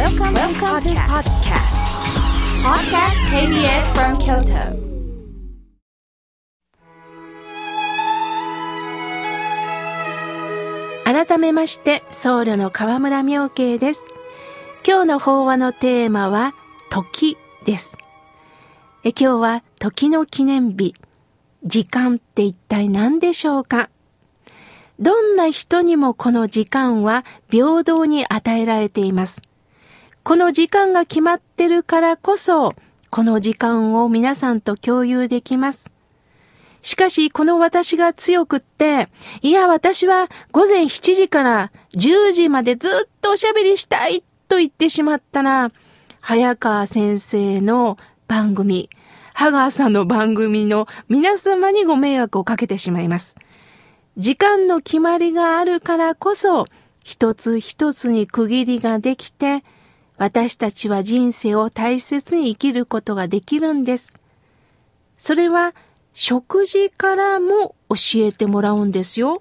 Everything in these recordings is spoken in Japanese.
Welcome, Welcome to podcast. Podcast KBS from Kyoto. 改めまして僧侶の河村明慶です今日の法話のテーマは時ですえ今日は時の記念日時間って一体何でしょうか？どんな人にもこの時間は平等に与えられていますこの時間が決まってるからこそこの時間を皆さんと共有できますしかし、この私が強くって、いや、私は午前7時から10時までずっとおしゃべりしたいと言ってしまったら、早川先生の番組、ハガーさんの番組の皆様にご迷惑をかけてしまいます。時間の決まりがあるからこそ、一つ一つに区切りができて、私たちは人生を大切に生きることができるんです。それは食事からも教えてもらうんですよ。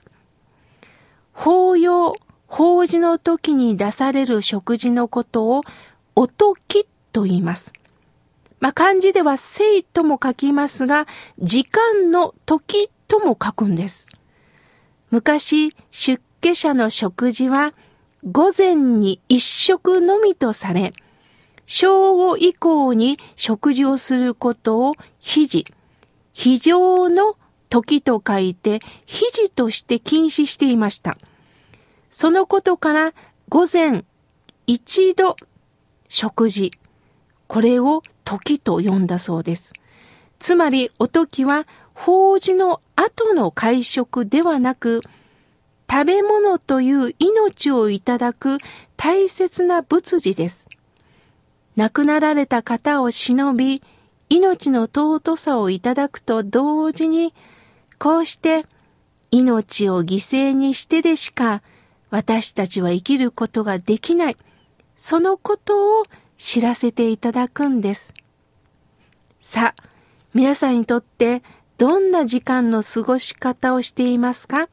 法要、法事の時に出される食事のことをおときと言います。まあ、漢字では生とも書きますが、時間の時とも書くんです。昔、出家者の食事は午前に一食のみとされ、正午以降に食事をすることを非時、非常の時と書いて、非時として禁止していました。そのことから午前一度食事、これを時と呼んだそうです。つまりお時は法事の後の会食ではなく、食べ物という命をいただく大切な仏事です。亡くなられた方を忍び、命の尊さをいただくと同時に、こうして命を犠牲にしてでしか私たちは生きることができない。そのことを知らせていただくんです。さあ、皆さんにとってどんな時間の過ごし方をしていますか？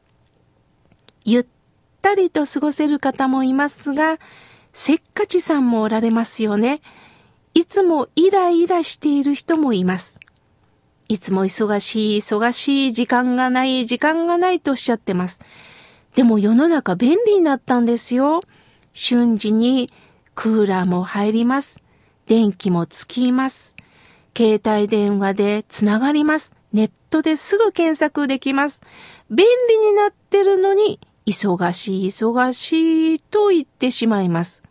ゆったりと過ごせる方もいますが、せっかちさんもおられますよね。いつもイライラしている人もいます。いつも忙しい、忙しい、時間がない、時間がないとおっしゃってます。でも世の中便利になったんですよ。瞬時にクーラーも入ります。電気もつきます。携帯電話でつながります。ネットですぐ検索できます。便利になってるのに、忙しい、忙しいと言ってしまいます。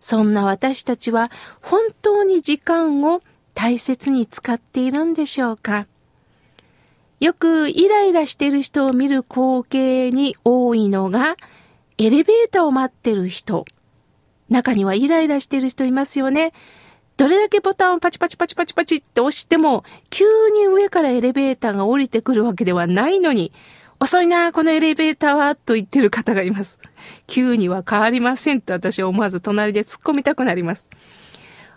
そんな私たちは本当に時間を大切に使っているんでしょうかよくイライラしている人を見る光景に多いのがエレベーターを待ってる人。中にはイライラしてる人いますよね。どれだけボタンをパチパチパチパチパチって押しても、急に上からエレベーターが降りてくるわけではないのに、遅いな、このエレベーターは、と言ってる方がいます。急には変わりませんと私は思わず隣で突っ込みたくなります。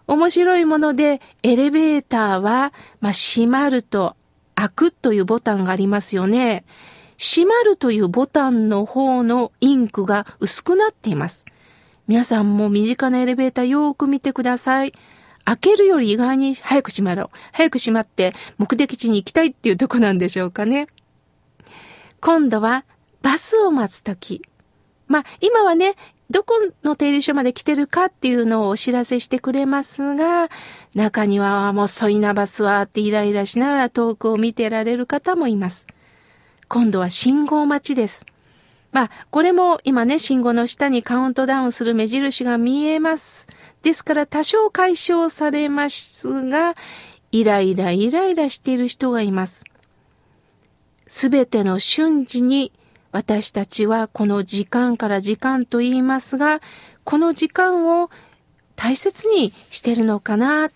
面白いもので、エレベーターは、まあ、閉まると開くというボタンがありますよね。閉まるというボタンの方のインクが薄くなっています。皆さんも身近なエレベーターよーく見てください。開けるより意外に早く閉まろう。早く閉まって目的地に行きたいっていうとこなんでしょうかね。今度はバスを待つとき。まあ、今はね、どこの停留所まで来てるかっていうのをお知らせしてくれますが、中にはもう遅いなバスはってイライラしながら遠くを見てられる方もいます。今度は信号待ちです。まあ、これも今ね、信号の下にカウントダウンする目印が見えます。ですから多少解消されますが、イライライライラしている人がいます。すべての瞬時に私たちはこの時間から時間と言いますが、この時間を大切にしてるのかな。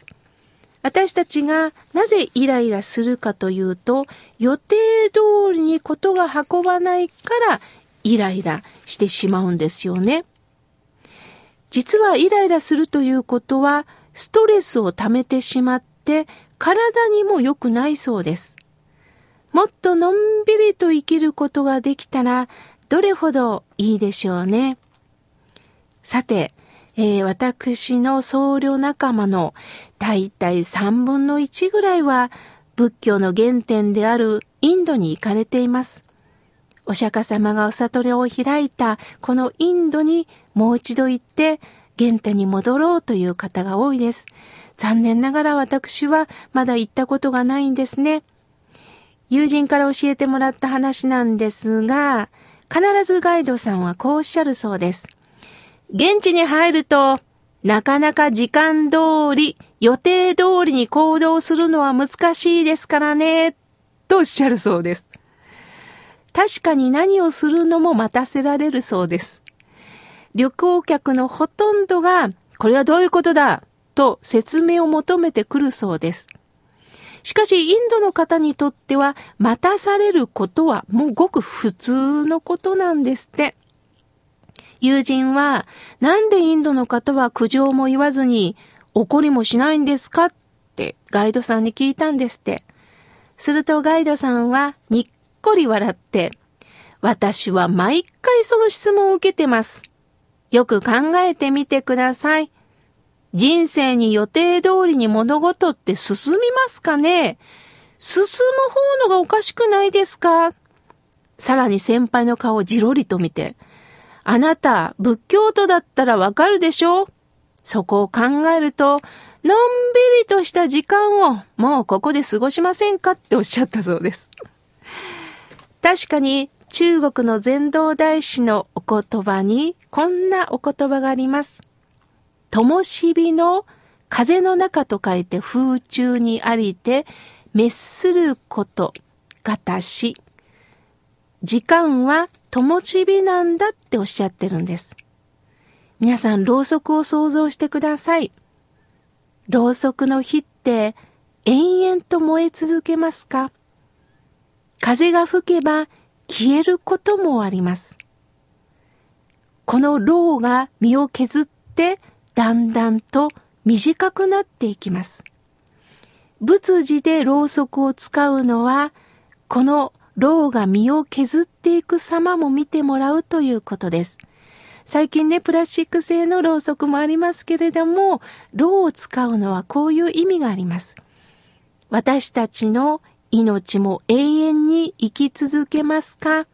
私たちがなぜイライラするかというと、予定通りにことが運ばないからイライラしてしまうんですよね。実はイライラするということは、ストレスを溜めてしまって体にも良くないそうです。もっとのんびりと生きることができたらどれほどいいでしょうね。さて、えー、私の僧侶仲間のだいたい3分の1ぐらいは仏教の原点であるインドに行かれています。お釈迦様がお悟りを開いたこのインドにもう一度行って原点に戻ろうという方が多いです。残念ながら私はまだ行ったことがないんですね。友人から教えてもらった話なんですが、必ずガイドさんはこうおっしゃるそうです。現地に入ると、なかなか時間通り、予定通りに行動するのは難しいですからね、とおっしゃるそうです。確かに何をするのも待たせられるそうです。旅行客のほとんどが、これはどういうことだと説明を求めてくるそうです。しかし、インドの方にとっては、待たされることはもうごく普通のことなんですって。友人は、なんでインドの方は苦情も言わずに、怒りもしないんですかってガイドさんに聞いたんですって。するとガイドさんはにっこり笑って、私は毎回その質問を受けてます。よく考えてみてください。人生に予定通りに物事って進みますかね？進む方のがおかしくないですか？さらに先輩の顔をじろりと見て、あなた、仏教徒だったらわかるでしょ？そこを考えると、のんびりとした時間をもうここで過ごしませんかっておっしゃったそうです。確かに中国の禅道大師のお言葉にこんなお言葉があります。灯火の風の中と書いて風中にありて、滅すること、がたし。時間は灯火なんだっておっしゃってるんです。皆さん、ろうそくを想像してください。ろうそくの火って延々と燃え続けますか？風が吹けば消えることもあります。このろうが身を削ってだんだんと短くなっていきます。仏事でろうそくを使うのは、このろうが身を削っていく様も見てもらうということです。最近ね、プラスチック製のろうそくもありますけれども、ろうを使うのはこういう意味があります。私たちの命も永遠に生き続けますか？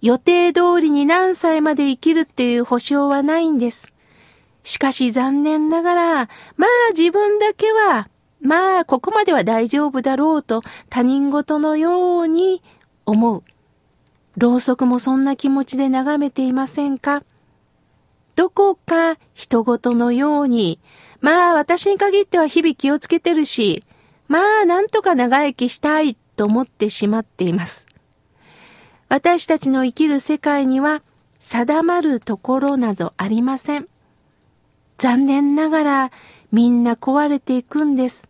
予定通りに何歳まで生きるっていう保証はないんです。しかし残念ながら、まあ自分だけは、まあここまでは大丈夫だろうと他人事のように思う。ろうそくもそんな気持ちで眺めていませんか？どこか人事のように、まあ私に限っては日々気をつけてるし、まあなんとか長生きしたいと思ってしまっています。私たちの生きる世界には定まるところなどありません。残念ながらみんな壊れていくんです。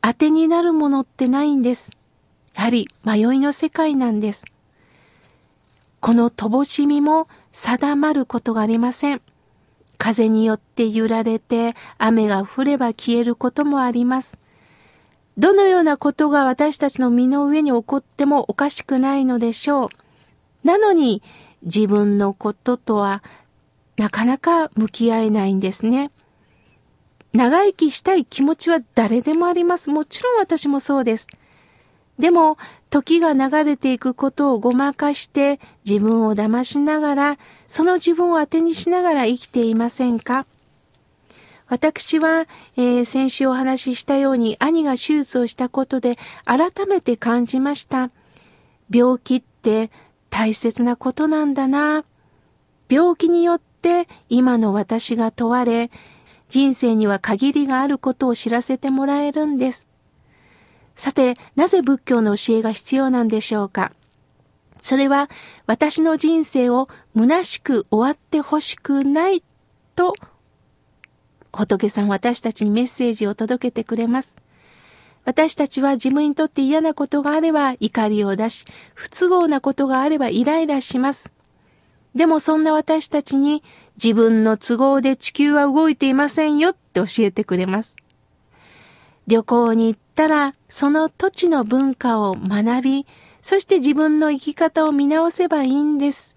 当てになるものってないんです。やはり迷いの世界なんです。この乏しみも定まることがありません。風によって揺られて雨が降れば消えることもあります。どのようなことが私たちの身の上に起こってもおかしくないのでしょう。なのに自分のこととはなかなか向き合えないんですね。長生きしたい気持ちは誰でもあります。もちろん私もそうです。でも、時が流れていくことをごまかして自分を騙しながら、その自分を当てにしながら生きていませんか？私は、えー、先週お話ししたように兄が手術をしたことで改めて感じました。病気って大切なことなんだな。病気によってって今の私が問われ、人生には限りがあることを知らせてもらえるんです。さて、なぜ仏教の教えが必要なんでしょうか？それは私の人生を虚しく終わってほしくないと仏さん私たちにメッセージを届けてくれます。私たちは自分にとって嫌なことがあれば怒りを出し、不都合なことがあればイライラします。でもそんな私たちに自分の都合で地球は動いていませんよって教えてくれます。旅行に行ったらその土地の文化を学び、そして自分の生き方を見直せばいいんです。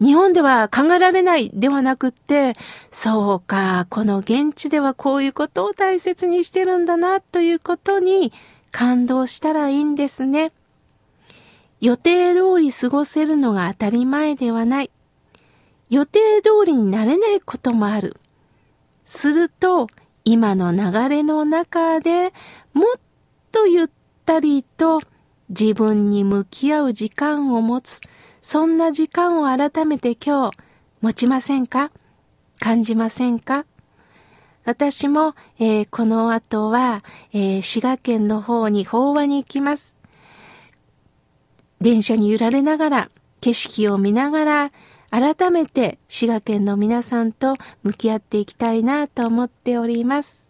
日本では考えられないではなくって、そうか、この現地ではこういうことを大切にしてるんだなということに感動したらいいんですね。予定通り過ごせるのが当たり前ではない。予定通りになれないこともある。すると、今の流れの中でもっとゆったりと自分に向き合う時間を持つ。そんな時間を改めて今日持ちませんか？感じませんか？私も、えー、この後は、えー、滋賀県の方に法話に行きます。電車に揺られながら、景色を見ながら、改めて滋賀県の皆さんと向き合っていきたいなと思っております。